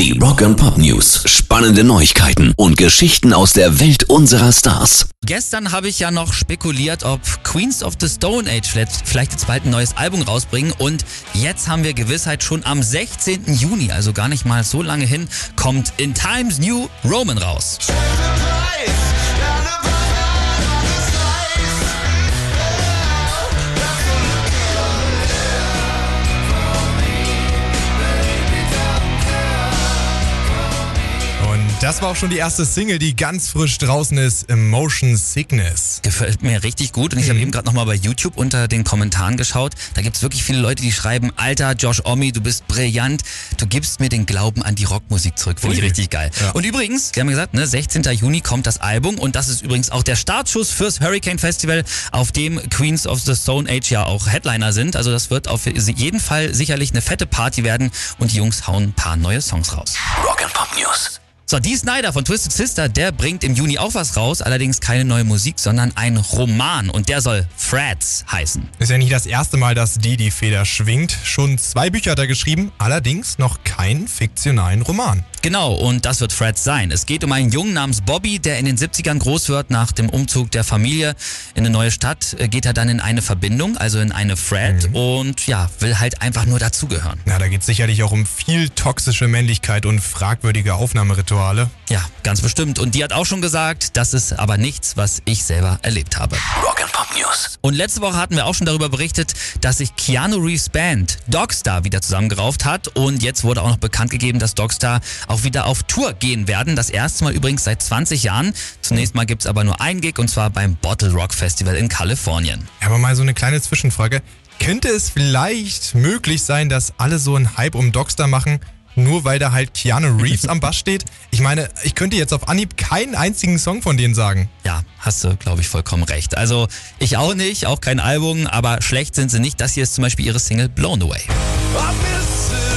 Die Rock and Pop News. Spannende Neuigkeiten und Geschichten aus der Welt unserer Stars. Gestern habe ich ja noch spekuliert, ob Queens of the Stone Age vielleicht jetzt bald ein neues Album rausbringen. Und jetzt haben wir Gewissheit, schon am 16. Juni, also gar nicht mal so lange hin, kommt In Times New Roman raus. Das war auch schon die erste Single, die ganz frisch draußen ist, Emotion Sickness. Gefällt mir richtig gut und ich mhm. habe eben gerade nochmal bei YouTube unter den Kommentaren geschaut. Da gibt es wirklich viele Leute, die schreiben, Alter, Josh Omi, du bist brillant, du gibst mir den Glauben an die Rockmusik zurück. Finde ich richtig geil. Ja. Und übrigens, Sie haben gesagt, ne, 16. Juni kommt das Album und das ist übrigens auch der Startschuss fürs Hurricane Festival, auf dem Queens of the Stone Age ja auch Headliner sind. Also das wird auf jeden Fall sicherlich eine fette Party werden und die Jungs hauen ein paar neue Songs raus. Rock'n'Pop News. So, Dee Snyder von Twisted Sister, der bringt im Juni auch was raus, allerdings keine neue Musik, sondern ein Roman und der soll Frats heißen. Ist ja nicht das erste Mal, dass Dee die Feder schwingt. Schon zwei Bücher hat er geschrieben, allerdings noch keinen fiktionalen Roman. Genau, und das wird Frats sein. Es geht um einen Jungen namens Bobby, der in den 70ern groß wird. Nach dem Umzug der Familie in eine neue Stadt äh, geht er dann in eine Verbindung, also in eine Fred mhm. und ja, will halt einfach nur dazugehören. Na, da geht es sicherlich auch um viel toxische Männlichkeit und fragwürdige Aufnahmerituale. Rituale. Ja, ganz bestimmt. Und die hat auch schon gesagt, das ist aber nichts, was ich selber erlebt habe. Rock'n'Pop News. Und letzte Woche hatten wir auch schon darüber berichtet, dass sich Keanu Reeves Band Dogstar wieder zusammengerauft hat. Und jetzt wurde auch noch bekannt gegeben, dass Dogstar auch wieder auf Tour gehen werden. Das erste Mal übrigens seit 20 Jahren. Zunächst mal gibt es aber nur ein Gig und zwar beim Bottle Rock Festival in Kalifornien. Aber mal so eine kleine Zwischenfrage. Könnte es vielleicht möglich sein, dass alle so einen Hype um Dogstar machen, nur weil da halt Keanu Reeves am Bass steht. Ich meine, ich könnte jetzt auf Anhieb keinen einzigen Song von denen sagen. Ja, hast du, glaube ich, vollkommen recht. Also ich auch nicht, auch kein Album, aber schlecht sind sie nicht. Das hier ist zum Beispiel ihre Single Blown Away. I